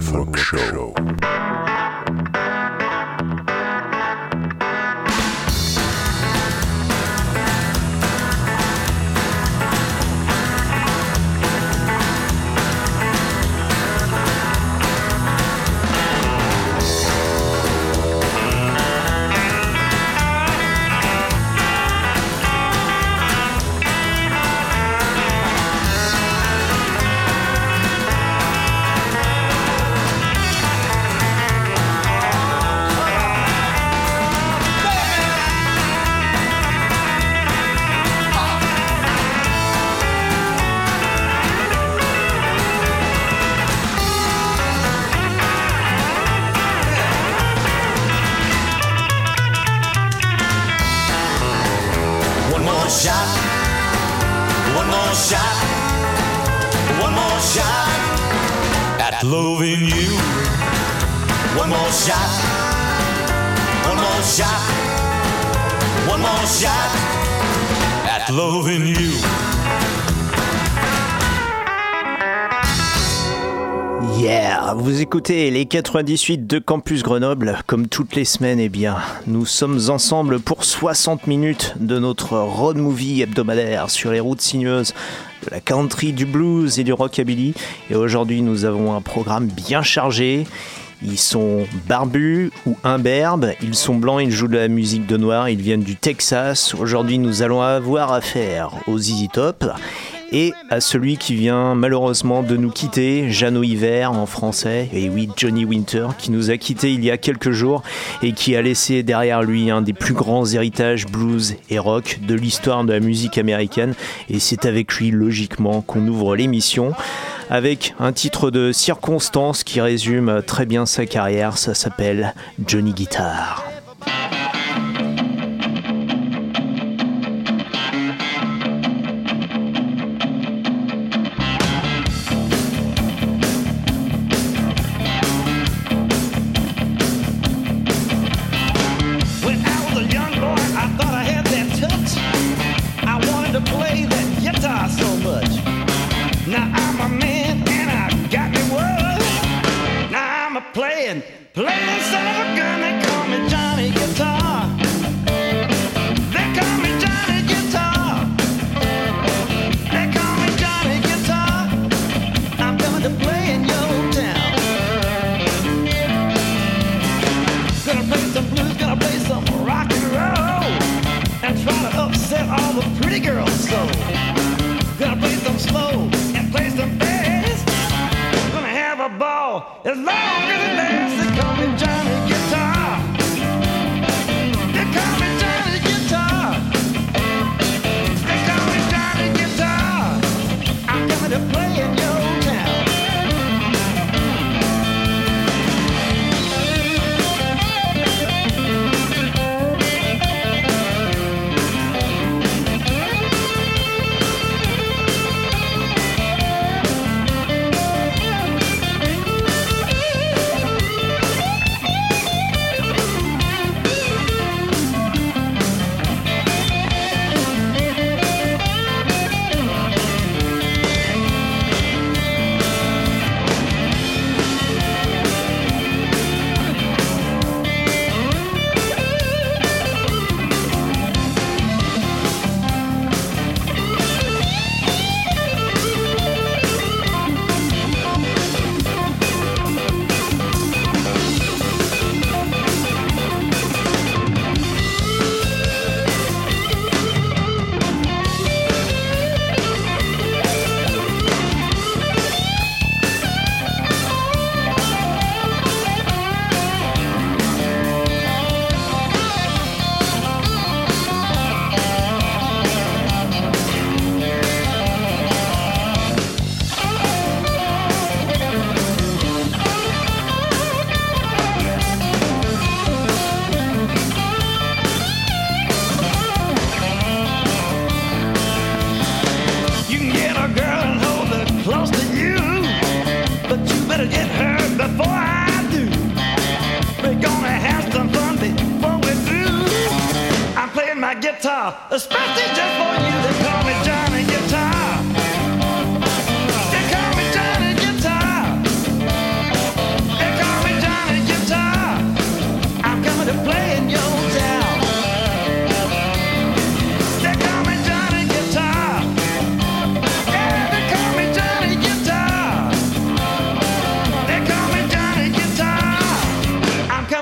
Funwork Show. Les 98 de Campus Grenoble, comme toutes les semaines, eh bien, nous sommes ensemble pour 60 minutes de notre road movie hebdomadaire sur les routes sinueuses de la country, du blues et du rockabilly. Et aujourd'hui, nous avons un programme bien chargé. Ils sont barbus ou imberbes, ils sont blancs, ils jouent de la musique de noir, ils viennent du Texas. Aujourd'hui, nous allons avoir affaire aux Easy Top et à celui qui vient malheureusement de nous quitter, Jeannot Hiver en français, et oui, Johnny Winter, qui nous a quittés il y a quelques jours et qui a laissé derrière lui un des plus grands héritages blues et rock de l'histoire de la musique américaine. Et c'est avec lui, logiquement, qu'on ouvre l'émission avec un titre de circonstance qui résume très bien sa carrière. Ça s'appelle Johnny Guitar.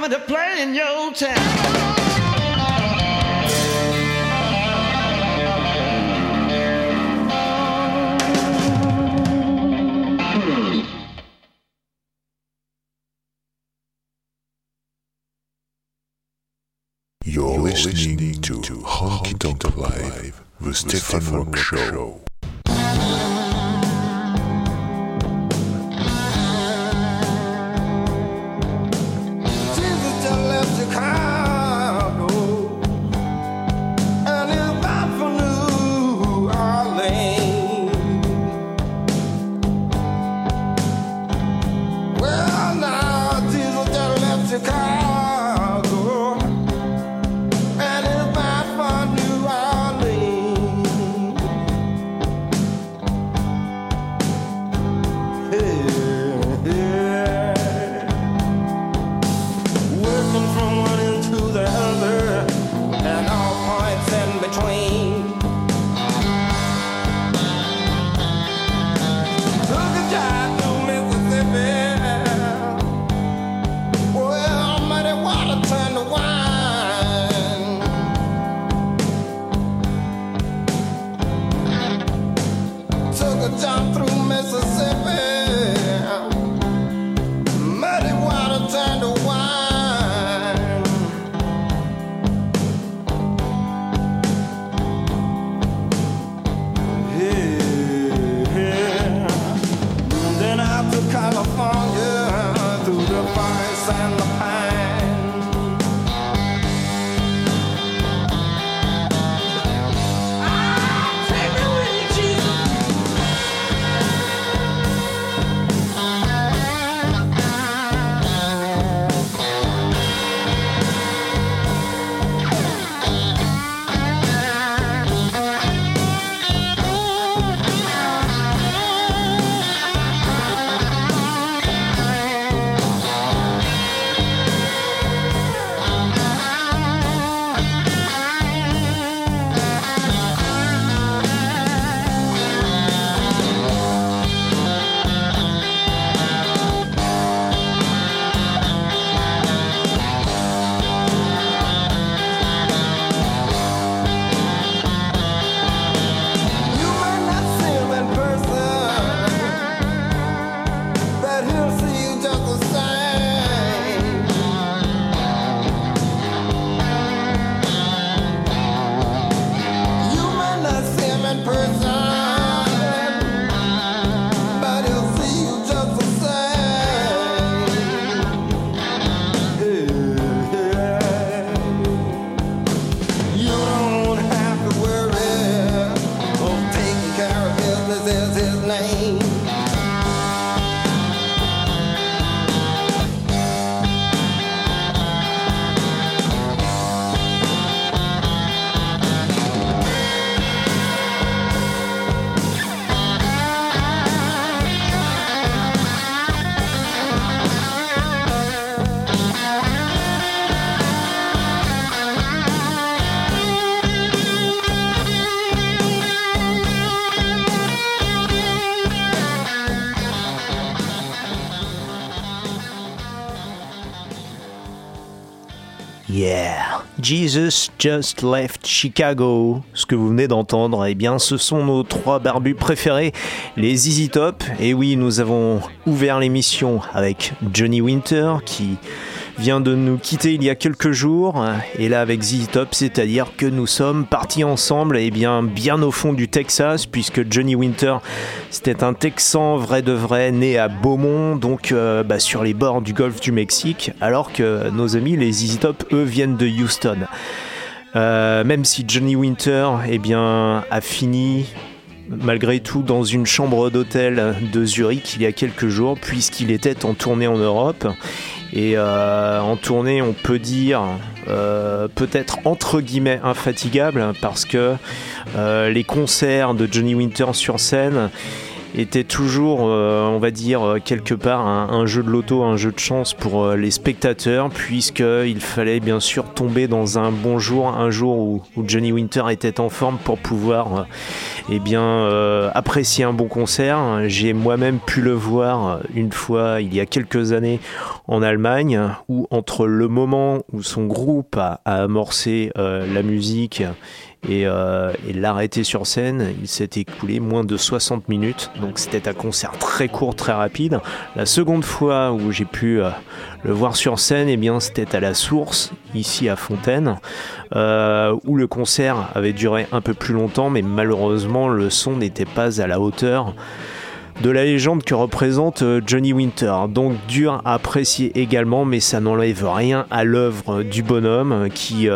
Coming to play in your town. You're listening to Honky Tonk Live, the Stefan Rock Show. Jesus just left Chicago. Ce que vous venez d'entendre, eh bien, ce sont nos trois barbus préférés, les ZZ Top. Et oui, nous avons ouvert l'émission avec Johnny Winter qui vient de nous quitter il y a quelques jours. Et là, avec ZZ Top, c'est-à-dire que nous sommes partis ensemble, et bien, bien au fond du Texas, puisque Johnny Winter, c'était un Texan vrai de vrai, né à Beaumont, donc euh, bah, sur les bords du golfe du Mexique, alors que nos amis, les ZZ Top, eux, viennent de Houston. Euh, même si Johnny Winter eh bien, a fini malgré tout dans une chambre d'hôtel de Zurich il y a quelques jours, puisqu'il était en tournée en Europe. Et euh, en tournée, on peut dire euh, peut-être entre guillemets infatigable parce que euh, les concerts de Johnny Winter sur scène était toujours, euh, on va dire, euh, quelque part un, jeu de loto, un jeu de chance pour euh, les spectateurs, puisqu'il fallait bien sûr tomber dans un bon jour, un jour où, Johnny Winter était en forme pour pouvoir eh bien, apprécier un bon concert. J'ai moi-même pu le voir une fois, il y a quelques années, en Allemagne, où entre le moment où son groupe a, amorcé la musique et, euh, l'arrêter sur scène, il s'est écoulé moins de 60 minutes. Donc c'était un concert très court, très rapide. La seconde fois où j'ai pu euh, le voir sur scène, eh bien c'était à la Source, ici à Fontaine, euh, où le concert avait duré un peu plus longtemps, mais malheureusement le son n'était pas à la hauteur de la légende que représente Johnny Winter. Donc dur à apprécier également, mais ça n'enlève rien à l'œuvre du bonhomme qui,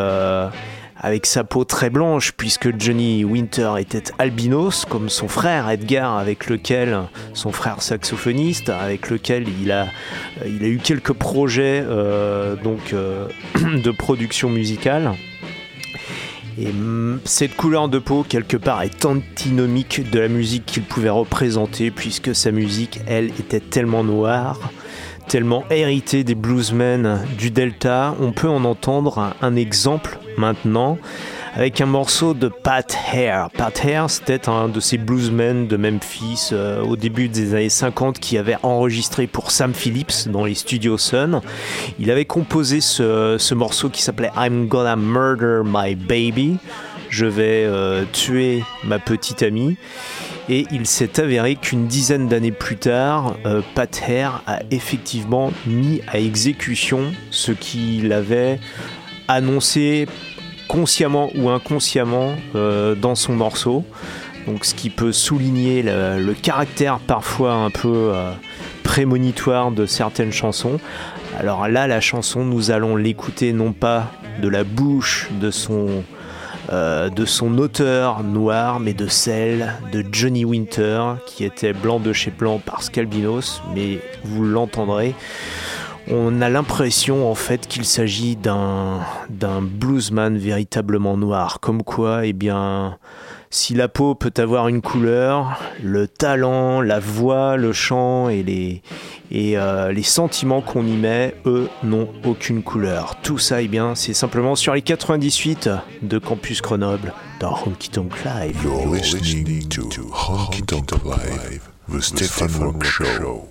avec sa peau très blanche, puisque Johnny Winter était albinos, comme son frère Edgar, avec lequel, son frère saxophoniste, avec lequel il a, il a eu quelques projets euh, donc, euh, de production musicale. Et mm, cette couleur de peau, quelque part, est antinomique de la musique qu'il pouvait représenter, puisque sa musique, elle, était tellement noire, tellement héritée des bluesmen du Delta. On peut en entendre un, exemple maintenant avec un morceau de Pat Hare. Pat Hare, c'était un de ces bluesmen de Memphis euh, au début des années 50 qui avait enregistré pour Sam Phillips dans les studios Sun. Il avait composé ce, ce morceau qui s'appelait I'm Gonna Murder My Baby. Je vais euh, tuer ma petite amie. Et il s'est avéré qu'une dizaine d'années plus tard, euh, Pat Hare a effectivement mis à exécution ce qu'il avait annoncé consciemment ou inconsciemment euh, dans son morceau. Donc ce qui peut souligner le, caractère parfois un peu euh, prémonitoire de certaines chansons. Alors là, la chanson, nous allons l'écouter non pas de la bouche de son, euh, de son auteur noir, mais de celle de Johnny Winter, qui était blanc de chez blanc parce qu'albinos, mais vous l'entendrez. On a l'impression en fait qu'il s'agit d'un d'un bluesman véritablement noir, comme quoi, eh bien, si la peau peut avoir une couleur, le talent, la voix, le chant et les et euh, les sentiments qu'on y met, eux, n'ont aucune couleur. Tout ça, eh bien, c'est simplement sur les 98 de Campus Grenoble dans Honky Tonk Live. You're listening to Honky Tonk Live, the Stefan Rock Show.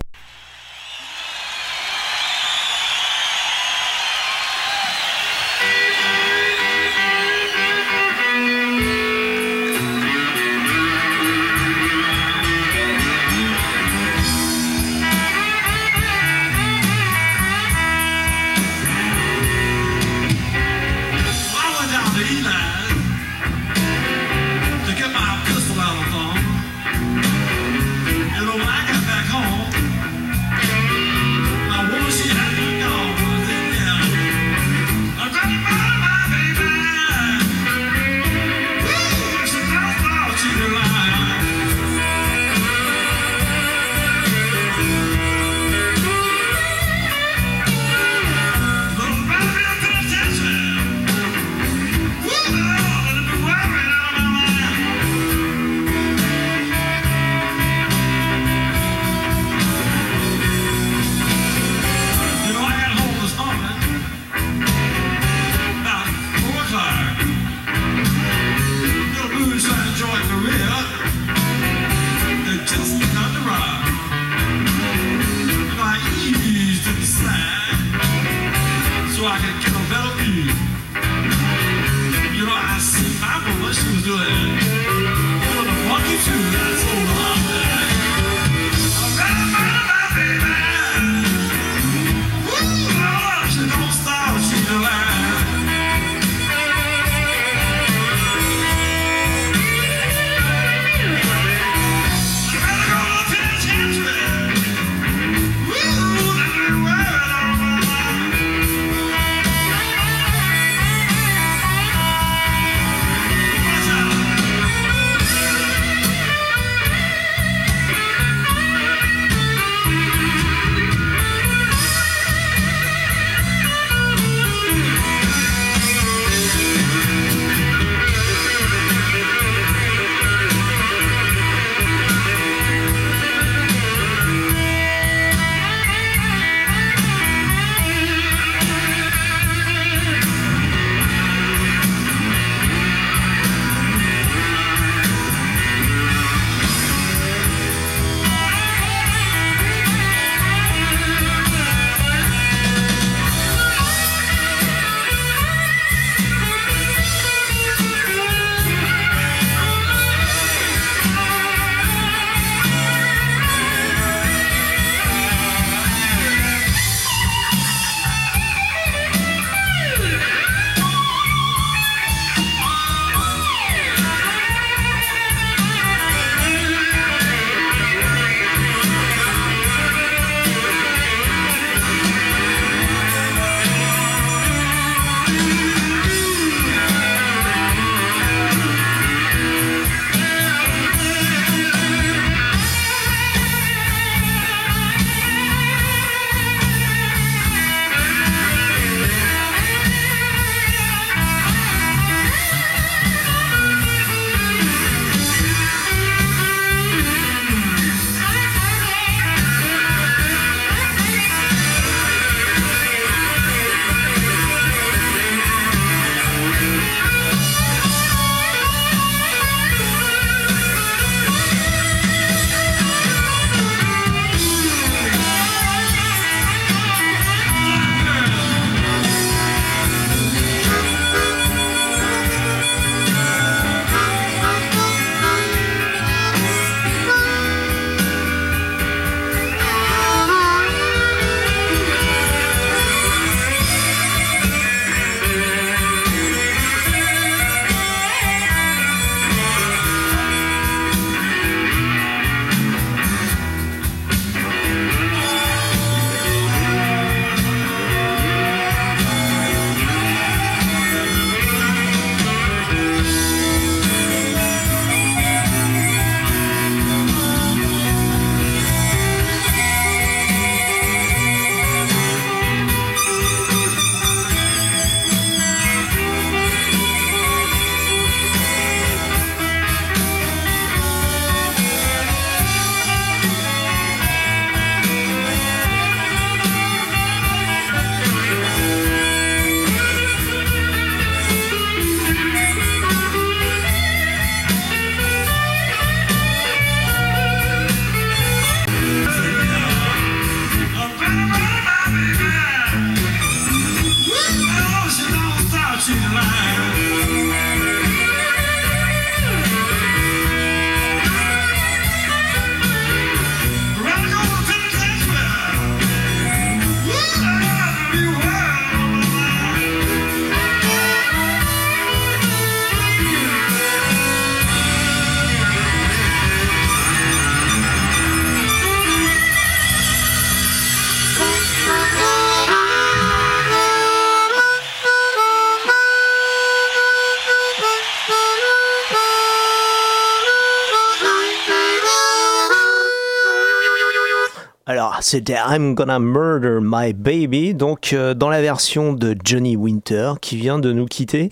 C'était I'm Gonna Murder My Baby, donc euh, dans la version de Johnny Winter qui vient de nous quitter.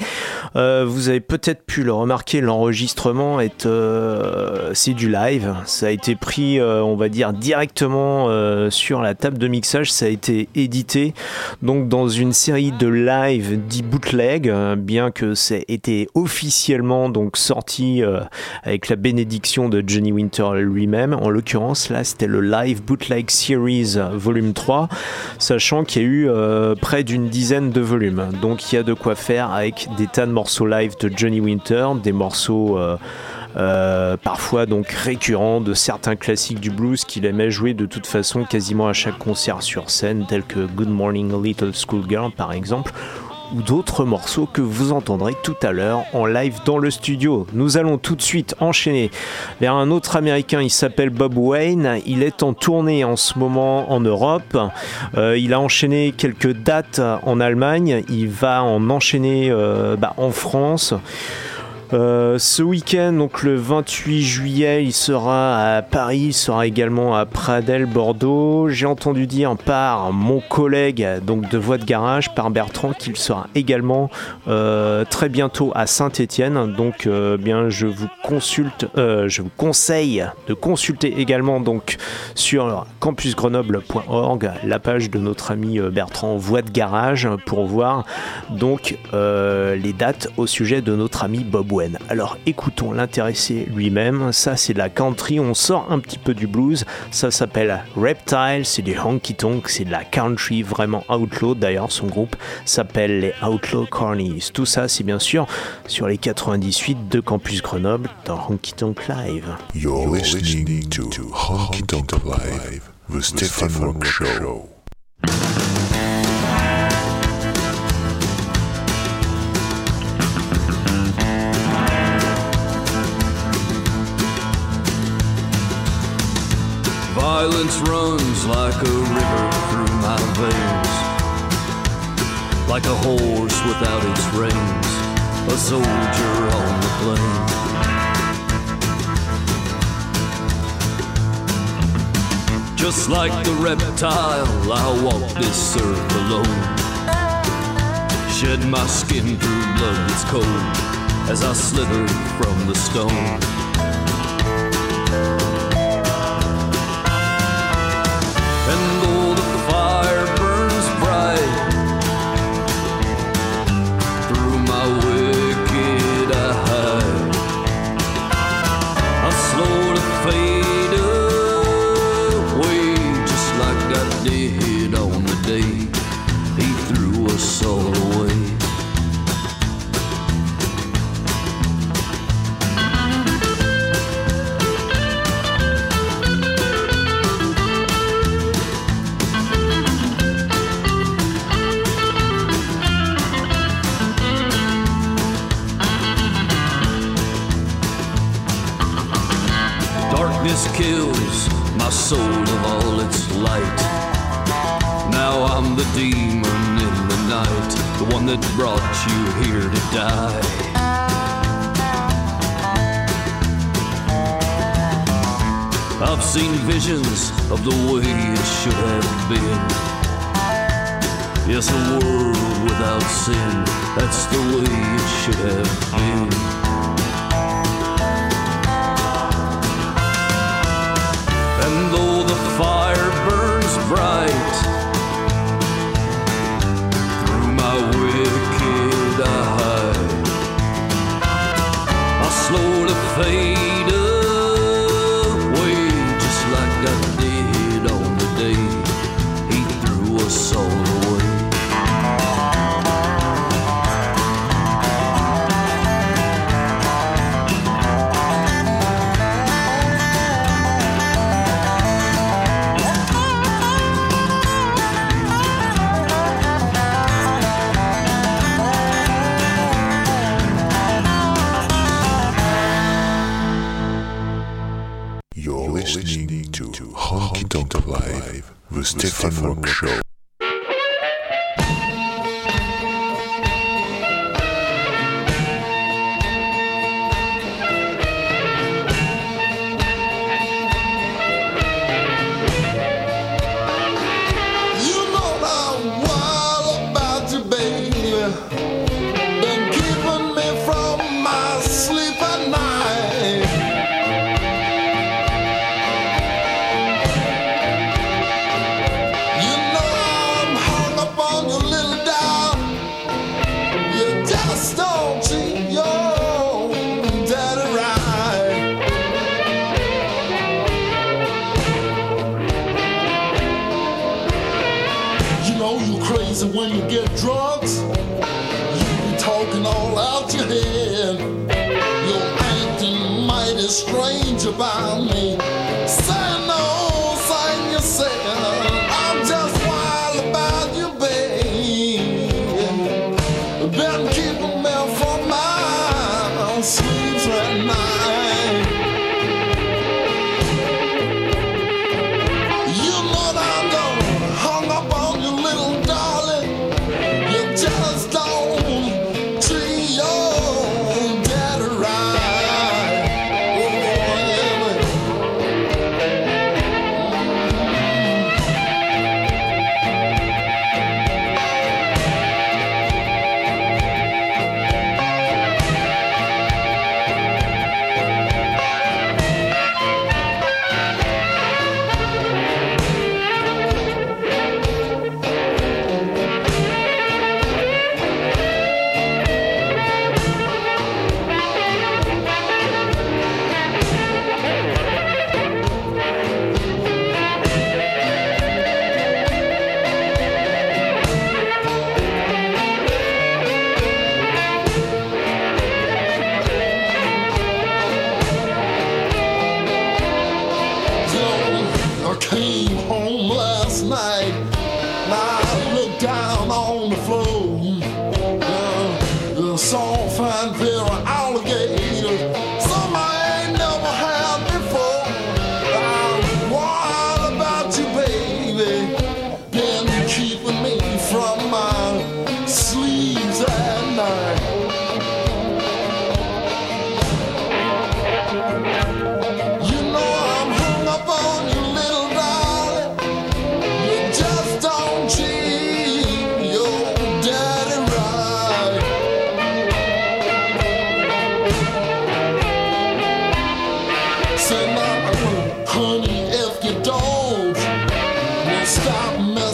Euh, vous avez peut-être pu le remarquer, l'enregistrement est euh, c'est du live. Ça a été pris, on va dire directement sur la table de mixage. Ça a été édité donc dans une série de live dit bootleg, bien que ça ait été officiellement donc sorti avec la bénédiction de Johnny Winter lui-même. En l'occurrence, là, c'était le live bootleg series euh, volume 3, sachant qu'il y a eu euh, près d'une dizaine de volumes. Donc il y a de quoi faire avec des tas de morceaux live de Johnny Winter, des morceaux euh, parfois donc récurrents de certains classiques du blues qu'il aimait jouer de toute façon quasiment à chaque concert sur scène, tels que Good Morning Little Schoolgirl par exemple, ou d'autres morceaux que vous entendrez tout à l'heure en live dans le studio. Nous allons tout de suite enchaîner vers un autre américain, il s'appelle Bob Wayne, il est en tournée en ce moment en Europe, Euh, il a enchaîné quelques dates en Allemagne, il va en enchaîner euh, bah, en France. Euh, ce week-end, donc le 28 juillet, il sera à Paris, il sera également à Pradel, Bordeaux. J'ai entendu dire par mon collègue donc de Voix de Garage, par Bertrand, qu'il sera également euh, très bientôt à Saint-Étienne. Donc, euh, bien, je vous consulte, je vous conseille de consulter également donc sur campusgrenoble.org la page de notre ami Bertrand Voix de Garage pour voir donc les dates au sujet de notre ami Bob Alors écoutons l'intéressé lui-même, ça c'est de la country, on sort un petit peu du blues, ça s'appelle Reptile, c'est du honky tonk, c'est de la country vraiment outlaw, d'ailleurs son groupe s'appelle les Outlaw Cornies. Tout ça c'est bien sûr sur les 98 de Campus Grenoble dans Honky Tonk Live. You're listening Honky Tonk Live, the Stefan Rock Show. Violence runs like a river through my veins. Like a horse without its reins, a soldier on the plain. Just like the reptile, I walk this earth alone. Shed my skin through blood that's cold as I slither from the stone. Die. I've seen visions of the way it should have been. Yes, a world without sin, that's the way it should have been. Stefan Rock Show.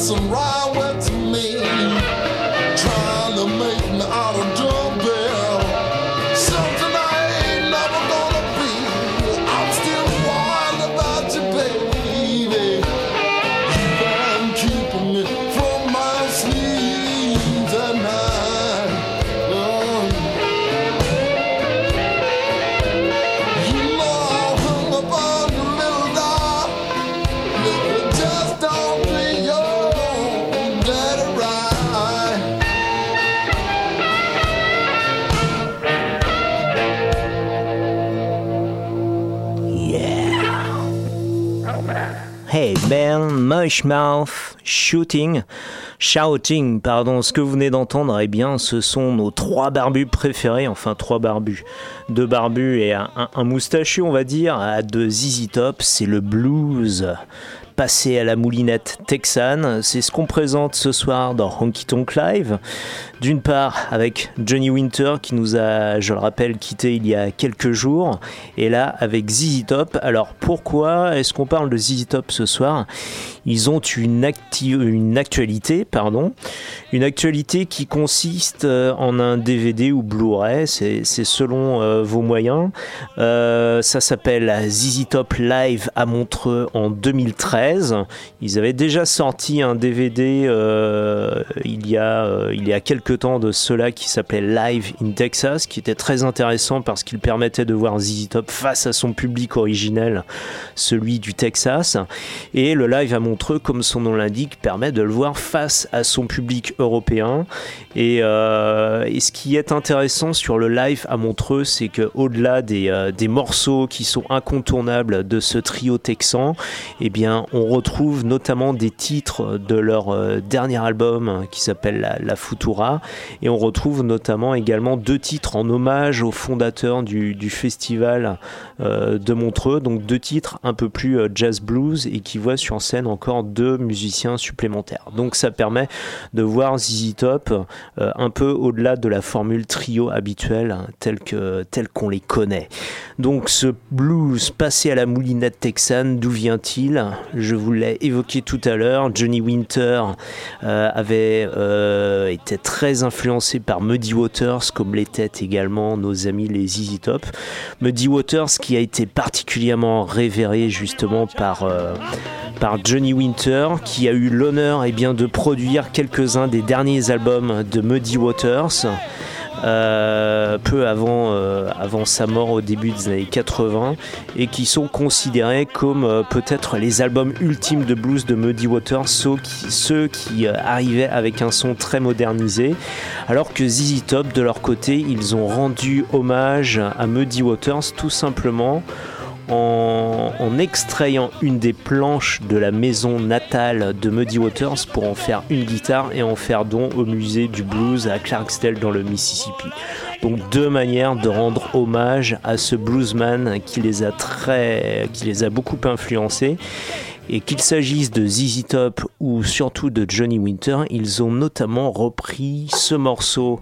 some rye. Mouth, Shooting, Shouting, pardon, ce que vous venez d'entendre, eh bien, ce sont nos trois barbus préférés, enfin trois barbus, deux barbus et un, un- un moustachu, on va dire, à de ZZ Top, c'est le blues. Passé à la moulinette texane, c'est ce qu'on présente ce soir dans Honky Tonk Live. D'une part avec Johnny Winter qui nous a, je le rappelle, quitté il y a quelques jours, et là avec ZZ Top. Alors pourquoi est-ce qu'on parle de ZZ Top ce soir? Ils ont une, une actualité, pardon, une actualité qui consiste euh, en un DVD ou Blu-ray, c'est selon euh, vos moyens. Euh, ça s'appelle ZZ Top Live à Montreux en 2013. Ils avaient déjà sorti un DVD il, y a, il y a quelques temps de cela qui s'appelait Live in Texas, qui était très intéressant parce qu'il permettait de voir ZZ Top face à son public originel, celui du Texas. Et le live à Montreux, comme son nom l'indique, permet de le voir face à son public européen. Et, euh, ce qui est intéressant sur le live à Montreux, c'est que au-delà des, euh, des morceaux qui sont incontournables de ce trio texan, eh bien, on retrouve notamment des titres de leur euh, dernier album qui s'appelle La Futura, et on retrouve notamment également deux titres en hommage aux fondateurs du, festival euh, de Montreux, donc deux titres un peu plus euh, jazz blues et qui voient sur scène encore deux musiciens supplémentaires. Donc ça permet de voir ZZ Top euh, un peu au-delà de la formule trio habituelle hein, telle que telle qu'on les connaît. Donc ce blues passé à la moulinette texane, d'où vient-il? Je vous l'ai évoqué tout à l'heure, Johnny Winter avait été très influencé par Muddy Waters, comme l'étaient également nos amis les ZZ Top. Muddy Waters qui a été particulièrement révéré justement par, euh, Johnny Winter, qui a eu l'honneur eh bien, de produire quelques-uns des derniers albums de Muddy Waters. Euh, peu avant, euh, avant sa mort au début des années 80 et qui sont considérés comme euh, peut-être les albums ultimes de blues de Muddy Waters, ceux qui, ceux qui arrivaient avec un son très modernisé, alors que ZZ Top de leur côté ils ont rendu hommage à Muddy Waters tout simplement en, extrayant une des planches de la maison natale de Muddy Waters pour en faire une guitare et en faire don au musée du blues à Clarksdale dans le Mississippi. Donc deux manières de rendre hommage à ce bluesman qui les a qui les a beaucoup influencés. Et qu'il s'agisse de ZZ Top ou surtout de Johnny Winter, ils ont notamment repris ce morceau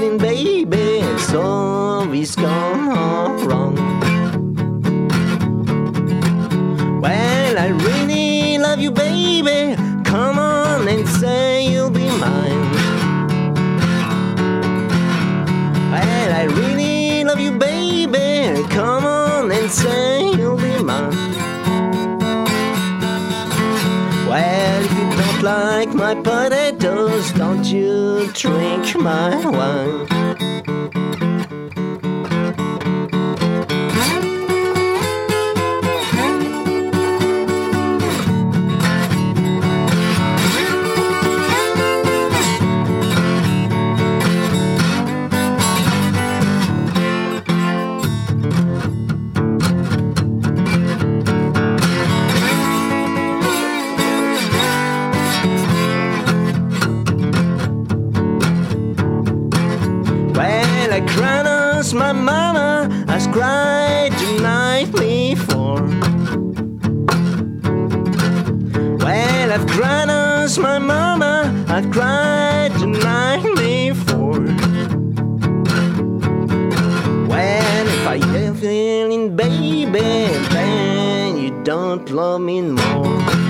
baby, so it's gone all wrong. Well, I really love you, baby. Come on and say you'll be mine. Well, I really love you, baby. Come on and say like my potatoes, don't you drink my wine. Mama has cried the night before. Well, I've cried as my mama has cried the night before. Well, if I am feeling baby, then you don't love me more.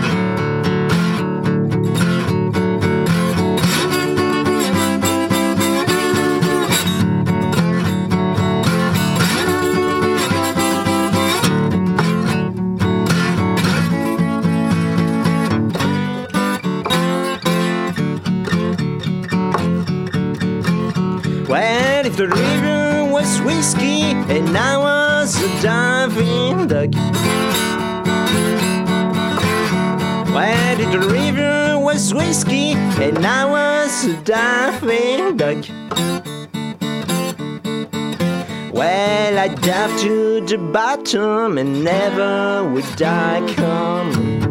Whiskey and I was a diving duck. If the river was whiskey and I was a diving duck. Well, I'd dive to the bottom and never would I come.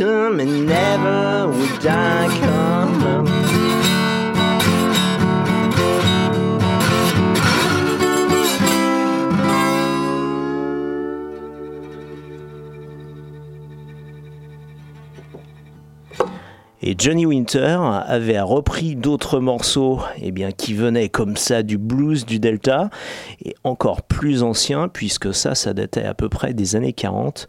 Bottom and never would I Johnny Winter avait repris d'autres morceaux eh qui venaient comme ça du blues du Delta, et encore plus anciens, puisque ça, ça datait à peu près des années 40,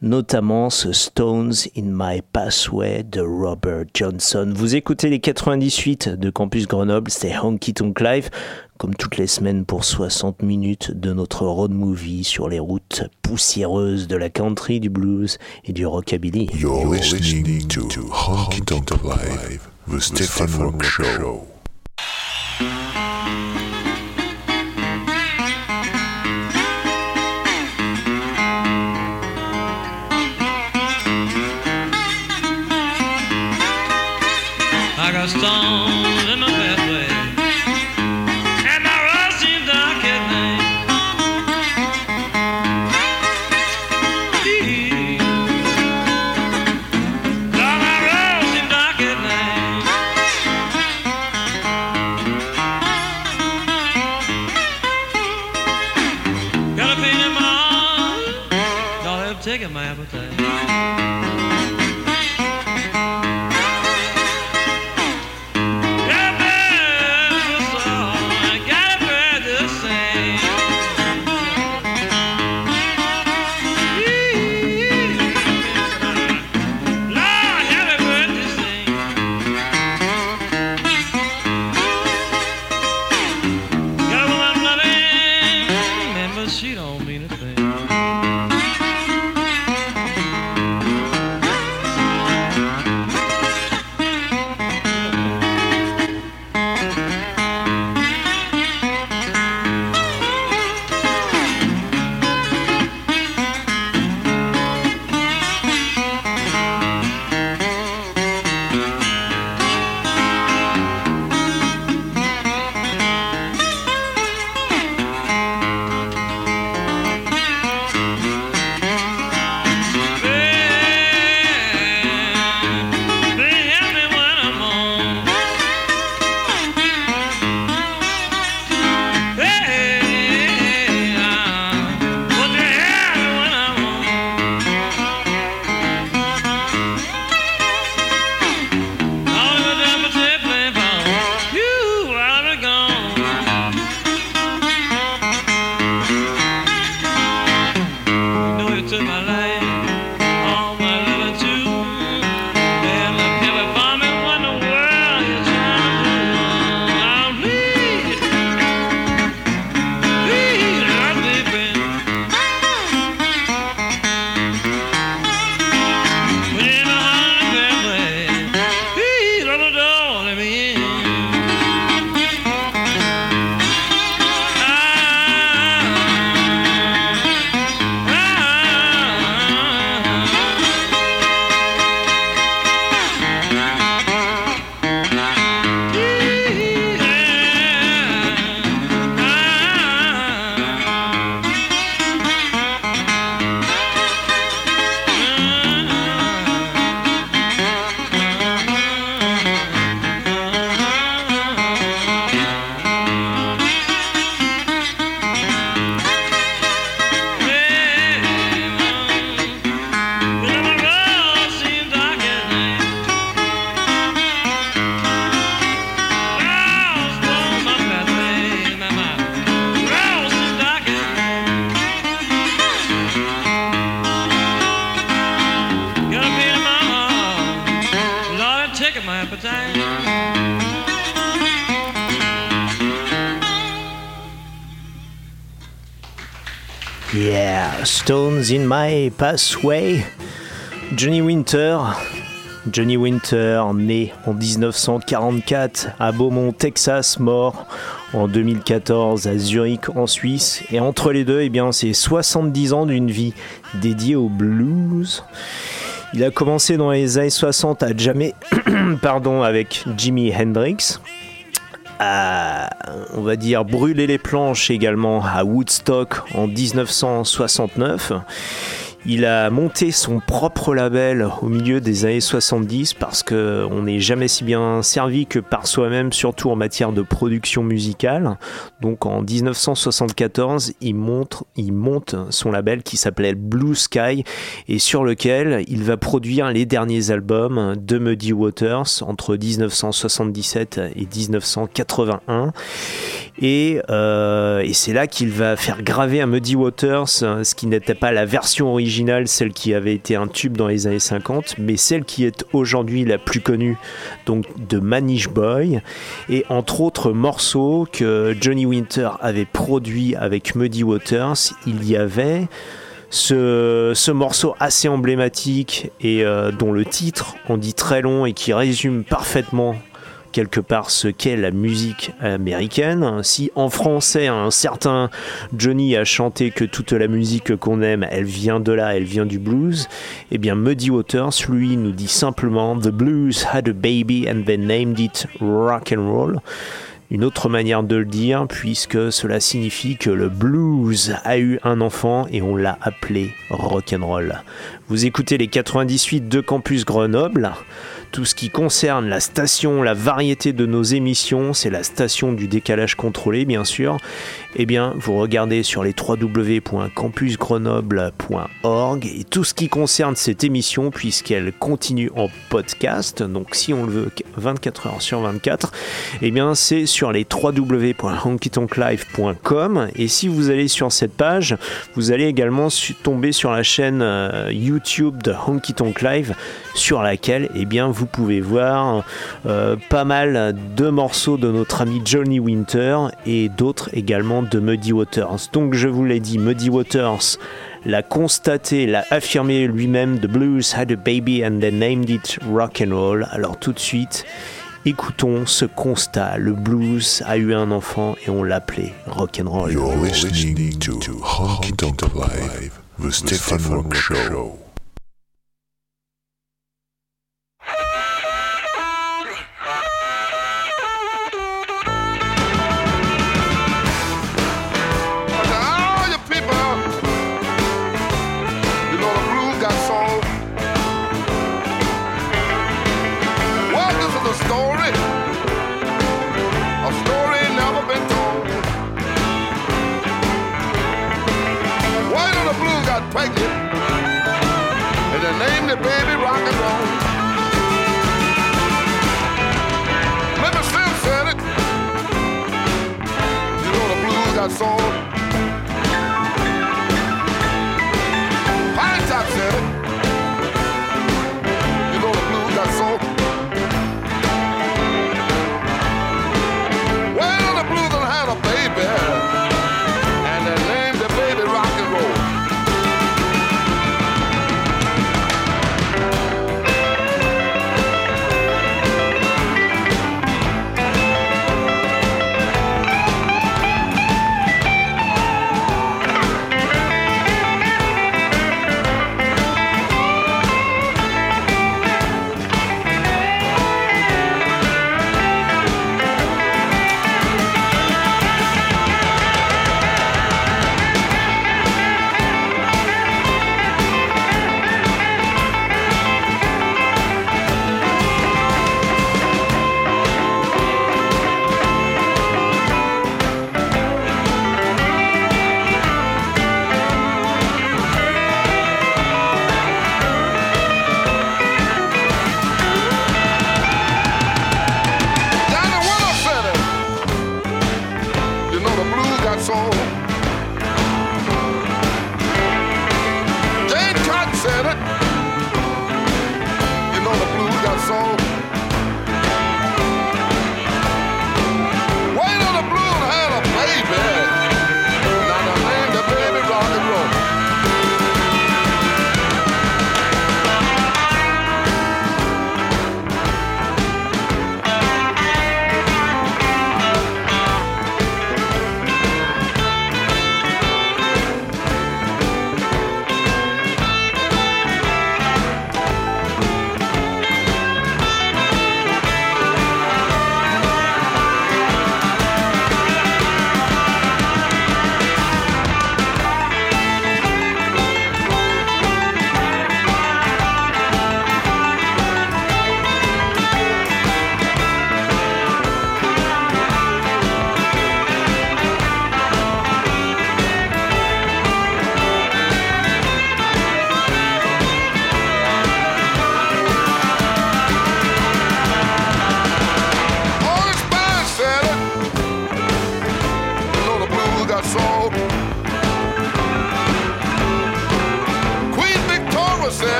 notamment ce Stones in My Pathway de Robert Johnson. Vous écoutez les 98 de Campus Grenoble, c'est Honky Tonk Live, comme toutes les semaines pour 60 minutes de notre road movie sur les routes poussiéreuses de la country, du blues et du rockabilly. You're listening to Live, the Stefan Rock Show. Yeah, Stones in My Pathway. Johnny Winter. Johnny Winter, né en 1944 à Beaumont, Texas, mort en 2014 à Zurich, en Suisse. Et entre les deux, eh bien, c'est 70 ans d'une vie dédiée au blues. Il a commencé dans les années 60 à jammer pardon, avec Jimi Hendrix. À, on va dire, brûler les planches également à Woodstock en 1969. Il a monté son propre label au milieu des années 70 parce que on n'est jamais si bien servi que par soi-même, surtout en matière de production musicale. Donc en 1974, il monte, son label qui s'appelait Blue Sky et sur lequel il va produire les derniers albums de Muddy Waters entre 1977 et 1981. Et, euh, et c'est là qu'il va faire graver à Muddy Waters ce qui n'était pas la version originale, celle qui avait été un tube dans les années 50, mais celle qui est aujourd'hui la plus connue, donc de Manish Boy, et entre autres morceaux que Johnny Winter avait produit avec Muddy Waters, il y avait ce, ce morceau assez emblématique et euh, dont le titre en dit très long et qui résume parfaitement quelque part ce qu'est la musique américaine. Si en français un certain Johnny a chanté que toute la musique qu'on aime, elle vient de là, elle vient du blues, eh bien Muddy Waters, lui, nous dit simplement The blues had a baby and they named it rock and roll une autre manière de le dire, puisque cela signifie que le blues a eu un enfant et on l'a appelé rock'n'roll. Vous écoutez les 98 de Campus Grenoble. Tout ce qui concerne la station, la variété de nos émissions, c'est la station du décalage contrôlé, bien sûr. Eh bien, vous regardez sur les www.campusgrenoble.org et tout ce qui concerne cette émission, puisqu'elle continue en podcast, donc si on le veut 24 heures sur 24, eh bien, c'est sur les www.honkytonklive.com et si vous allez sur cette page, vous allez également tomber sur la chaîne euh, YouTube de Honky Tonk Live sur laquelle eh bien, vous pouvez voir euh, pas mal de morceaux de notre ami Johnny Winter et d'autres également de Muddy Waters. Donc je vous l'ai dit, Muddy Waters l'a constaté, l'a affirmé lui-même, The blues had a baby and they named it rock and roll. Alors tout de suite, écoutons ce constat. Le blues a eu un enfant et on l'appelait rock and roll. You're listening to Live, the Show.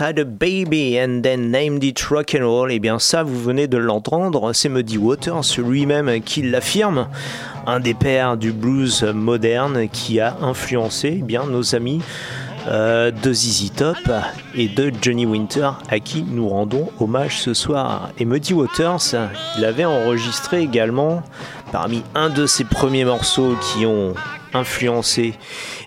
Had a baby and then named it rock and roll. Eh bien, ça, vous venez de l'entendre. C'est Muddy Waters lui-même qui l'affirme. Un des pères du blues moderne qui a influencé eh bien nos amis euh, de ZZ Top et de Johnny Winter à qui nous rendons hommage ce soir. Et Muddy Waters, il avait enregistré également parmi un de ses premiers morceaux qui ont influencé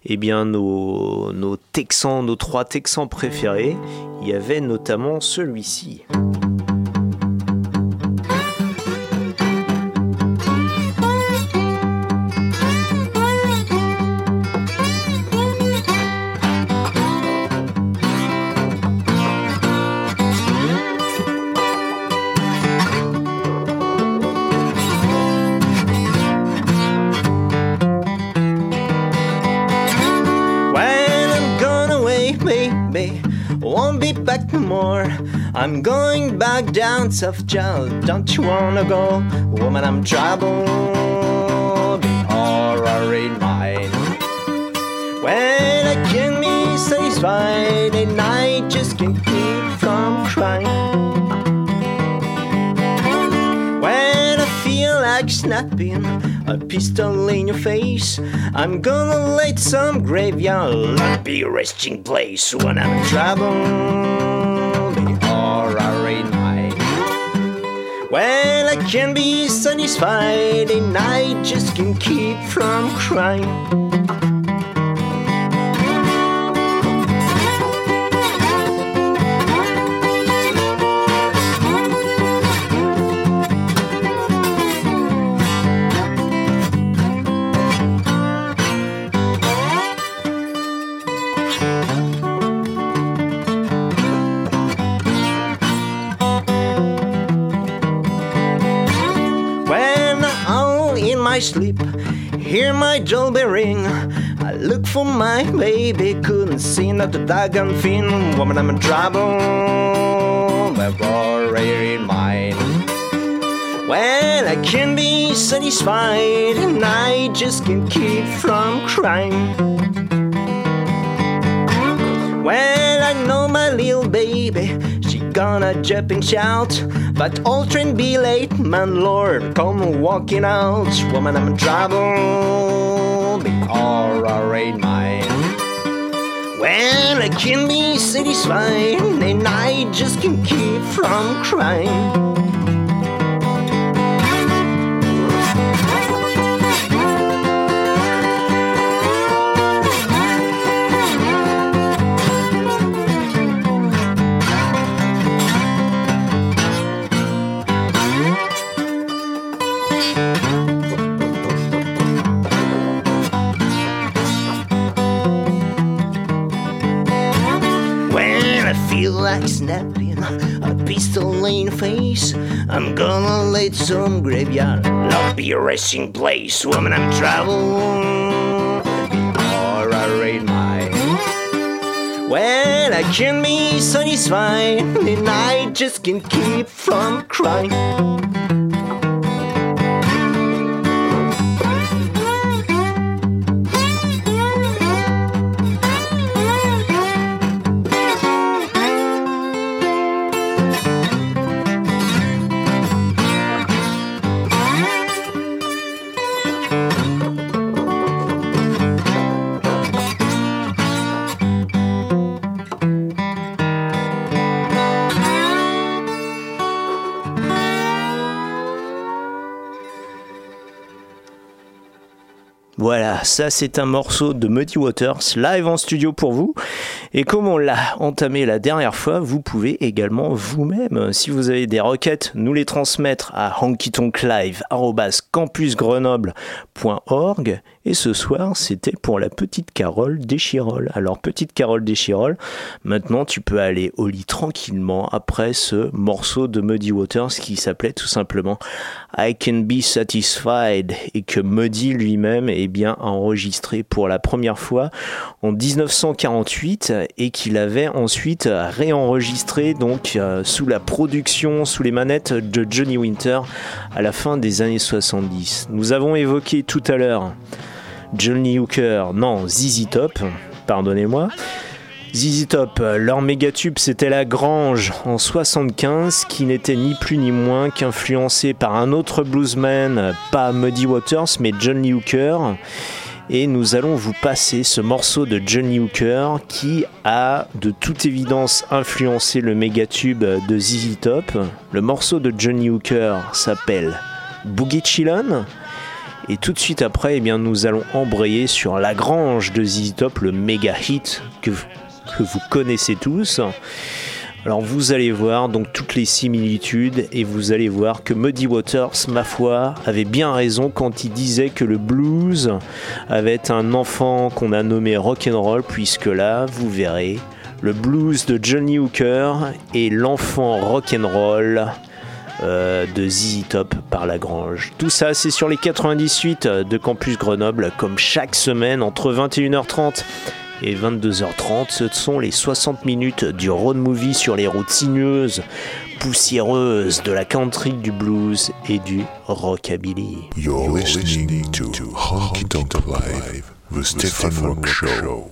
eh bien, nos, nos Texans, nos trois Texans préférés. Il y avait notamment celui-ci. Be back no more. I'm going back down south, child. Don't you wanna go, woman? I'm trouble. Be alright, mine. When I can be satisfied, and I snapping a pistol in your face, I'm gonna let some graveyard not be a resting place when I'm in trouble. Mine. When I can be satisfied and I just can't keep from crying. Sleep, hear my Dolby ring. I look for my baby, couldn't see not the daggone thing. Woman, I'm in trouble, but already in mine. When I can be satisfied, and I just can't keep from crying. When I know my little baby, gonna jump and shout. But all train be late, man, Lord, come walking out. Woman, I'm in trouble, be alright, mine. When I can be satisfied, and I just can't keep from crying. Face, I'm gonna let some graveyard not be a resting place. Woman, I'm trouble. Alright, mine. When I can be satisfied, and I just can't keep from crying. Ça c'est un morceau de Muddy Waters live en studio pour vous. Et comme on l'a entamé la dernière fois, vous pouvez également vous-même, si vous avez des requêtes, nous les transmettre à honkytonklive.campusgrenoble.org. Et ce soir, c'était pour la petite Carole Déchirol. Alors, petite Carole Déchirol, maintenant tu peux aller au lit tranquillement après ce morceau de Muddy Waters qui s'appelait tout simplement I Can Be Satisfied et que Muddy lui-même est bien enregistré pour la première fois en 1948 et qu'il avait ensuite réenregistré donc euh, sous la production, sous les manettes de Johnny Winter à la fin des années 70. Nous avons évoqué tout à l'heure Johnny Hooker, non, ZZ Top, pardonnez-moi. ZZ Top, leur méga tube c'était La Grange en 75, qui n'était ni plus ni moins qu'influencé par un autre bluesman, pas Muddy Waters mais John Lee Hooker. Et nous allons vous passer ce morceau de Johnny Hooker qui a de toute évidence influencé le méga tube de ZZ Top. Le morceau de Johnny Hooker s'appelle Boogie Chillin'. Et tout de suite après, eh bien, nous allons embrayer sur La Grange de ZZ Top, le méga hit que vous connaissez tous. Alors vous allez voir donc toutes les similitudes et vous allez voir que Muddy Waters, ma foi, avait bien raison quand il disait que le blues avait un enfant qu'on a nommé rock'n'roll puisque là, vous verrez, le blues de Johnny Hooker et l'enfant rock'n'roll euh, de ZZ Top par Lagrange. Tout ça, c'est sur les 98 de Campus Grenoble, comme chaque semaine entre 21h30 et 22h30. Ce sont les 60 minutes du road movie sur les routes sinueuses, poussiéreuses de la country, du blues et du rockabilly. You're listening to Honky Live, the Stefan Rock Show.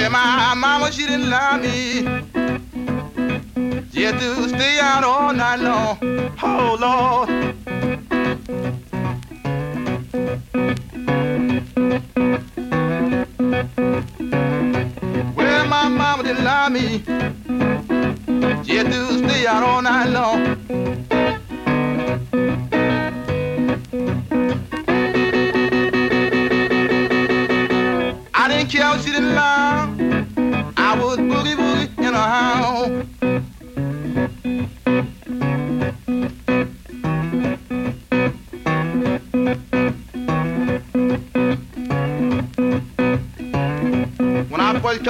Well, my mama, she didn't love me. She had to stay out all night long. Oh, Lord. Well, my mama didn't love me. She had to stay out all night long.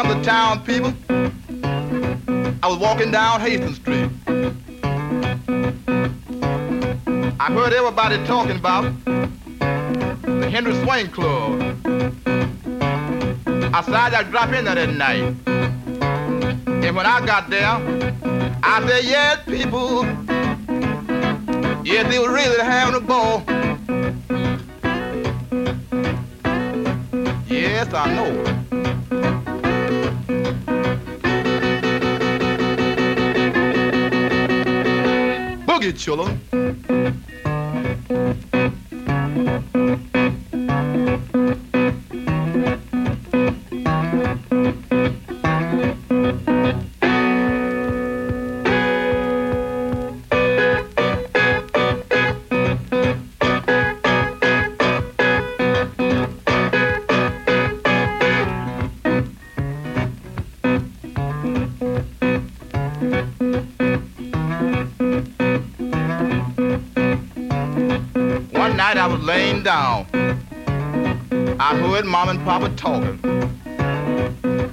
Come to town, people, I was walking down Hastings Street. I heard everybody talking about the Henry Swain Club. I decided I'd drop in there that night. And when I got there, I said, yes, people, yes, they were really having a ball. Yes, I know. Boogie chillin'. One night I was laying down. I heard mom and papa talking.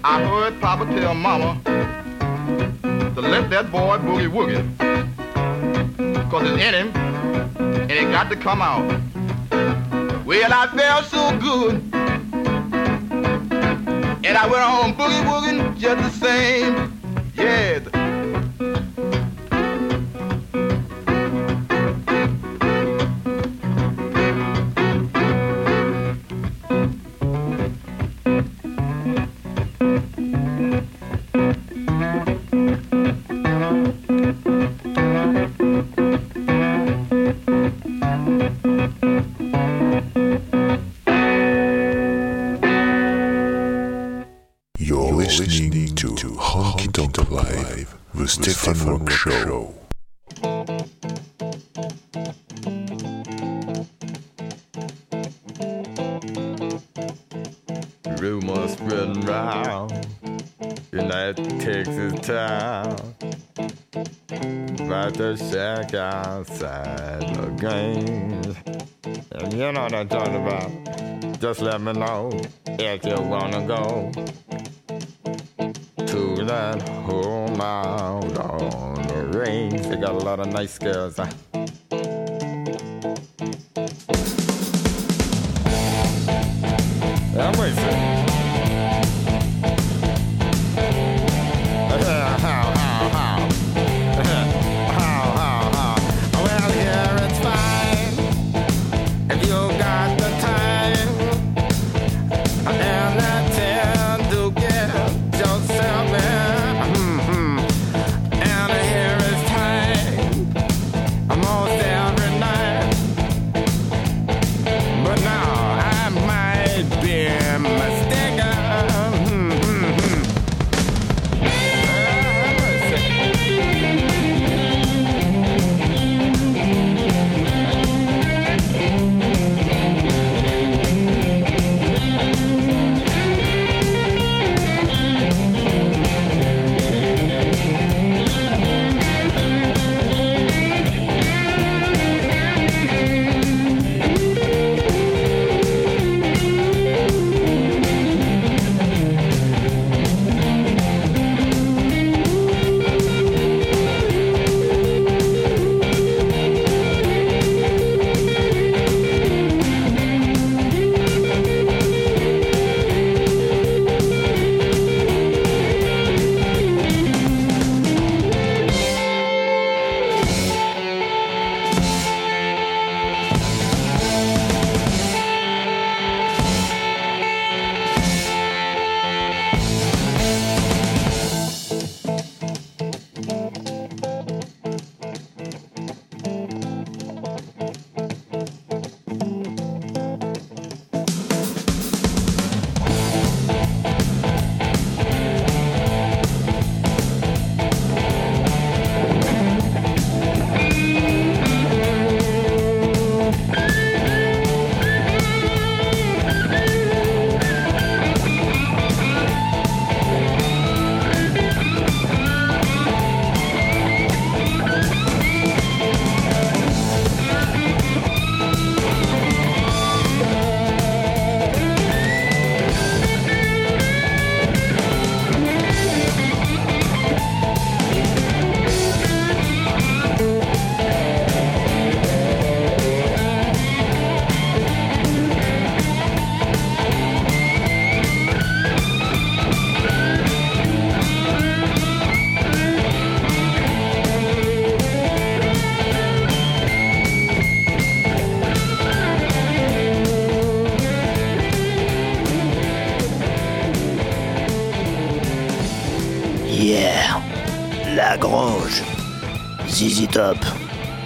I heard papa tell mama to let that boy boogie woogie. Cause it's in him and it got to come out. Well, I felt so good. And I went on boogie wooging just the same. Yeah.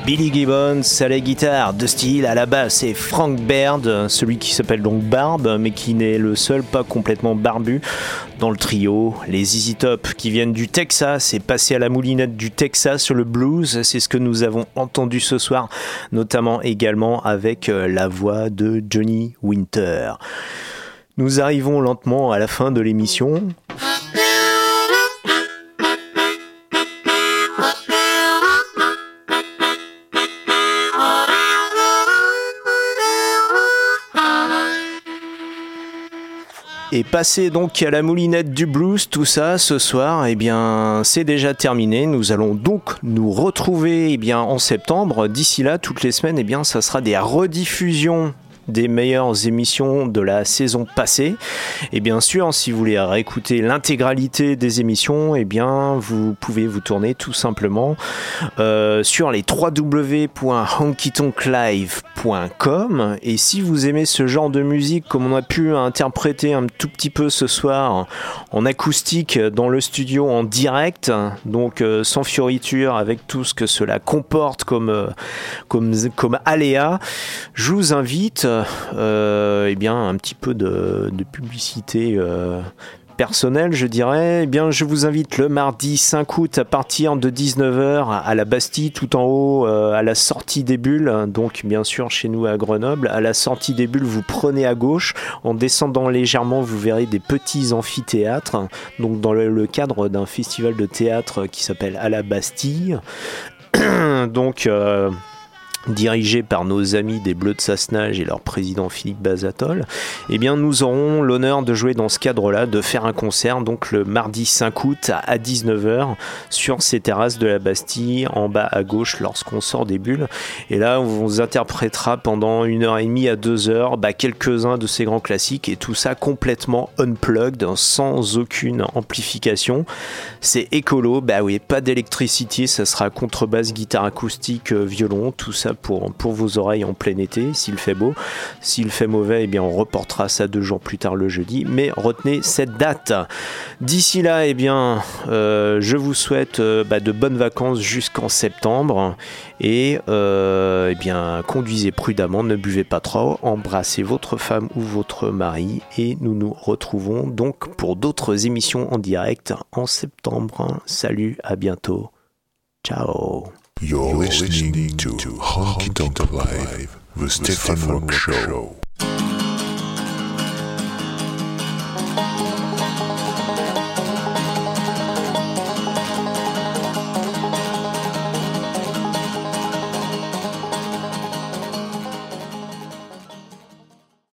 Billy Gibbons à la guitare, de style à la basse et Frank Baird, celui qui s'appelle donc Barbe, mais qui n'est le seul pas complètement barbu dans le trio. Les ZZ Top qui viennent du Texas et passés à la moulinette du Texas sur le blues, c'est ce que nous avons entendu ce soir, notamment également avec euh, la voix de Johnny Winter. Nous arrivons lentement à la fin de l'émission. Et passer donc à la moulinette du blues, tout ça, ce soir, eh bien, c'est déjà terminé. Nous allons donc nous retrouver eh bien, en septembre. D'ici là, toutes les semaines, eh bien, ça sera des rediffusions des meilleures émissions de la saison passée. Et bien sûr, si vous voulez réécouter l'intégralité des émissions, eh bien, vous pouvez vous tourner tout simplement euh, sur les www.honkytonklive.com. Et si vous aimez ce genre de musique, comme on a pu interpréter un tout petit peu ce soir en acoustique dans le studio en direct, donc euh, sans fioriture, avec tout ce que cela comporte comme, euh, comme, comme aléa, je vous invite eh bien, un petit peu de, publicité euh, personnelle, je dirais. Eh bien, je vous invite le mardi 5 août à partir de 19h à la Bastille, tout en haut, euh, à la sortie des bulles. Donc, bien sûr, chez nous à Grenoble. À la sortie des bulles, vous prenez à gauche. En descendant légèrement, vous verrez des petits amphithéâtres. Donc, dans le, cadre d'un festival de théâtre qui s'appelle À la Bastille. Donc, euh, dirigé par nos amis des Bleus de Sassenage et leur président Philippe Bazatol, eh bien nous aurons l'honneur de jouer dans ce cadre-là, de faire un concert donc le mardi 5 août à 19h sur ces terrasses de la Bastille en bas à gauche lorsqu'on sort des bulles. Et là on vous interprétera pendant une heure et demie à deux heures bah, quelques-uns de ces grands classiques et tout ça complètement unplugged, sans aucune amplification. C'est écolo, bah oui, pas d'électricité, ça sera contrebasse, guitare acoustique, violon, tout ça pour, vos oreilles en plein été, s'il fait beau. S'il fait mauvais, eh bien on reportera ça deux jours plus tard le jeudi. Mais retenez cette date. D'ici là, eh bien, euh, je vous souhaite euh, bah, de bonnes vacances jusqu'en septembre. Et euh, eh bien, conduisez prudemment, ne buvez pas trop, embrassez votre femme ou votre mari. Et nous nous retrouvons donc pour d'autres émissions en direct en septembre. Salut, à bientôt. Ciao. You're listening to Honky Tonk Live, the Stefan Rock Show.